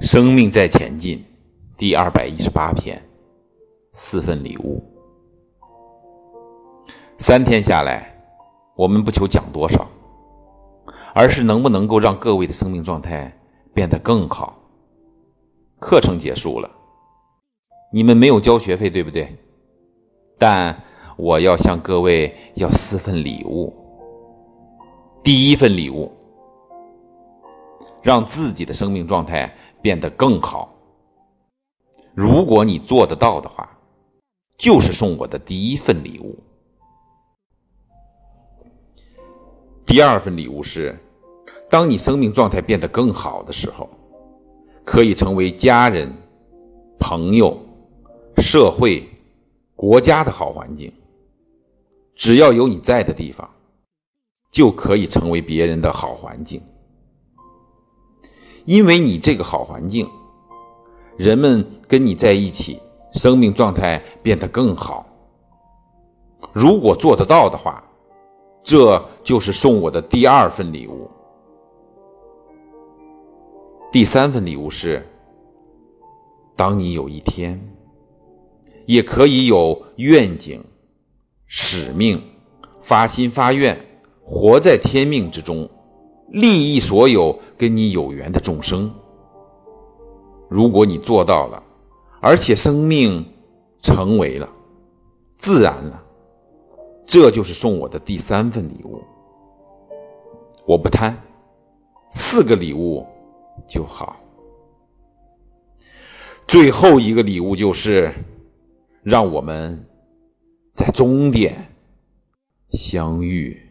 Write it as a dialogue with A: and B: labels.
A: 生命在前进，第二百一十八篇，四份礼物。三天下来，我们不求讲多少，而是能不能够让各位的生命状态变得更好。课程结束了，你们没有交学费，对不对？但我要向各位要四份礼物。第一份礼物，让自己的生命状态。变得更好。如果你做得到的话，就是送我的第一份礼物。第二份礼物是，当你生命状态变得更好的时候，可以成为家人、朋友、社会、国家的好环境。只要有你在的地方，就可以成为别人的好环境。因为你这个好环境，人们跟你在一起，生命状态变得更好。如果做得到的话，这就是送我的第二份礼物。第三份礼物是，当你有一天，也可以有愿景、使命、发心发愿，活在天命之中。利益所有跟你有缘的众生。如果你做到了，而且生命成为了自然了，这就是送我的第三份礼物。我不贪，四个礼物就好。最后一个礼物就是，让我们在终点相遇。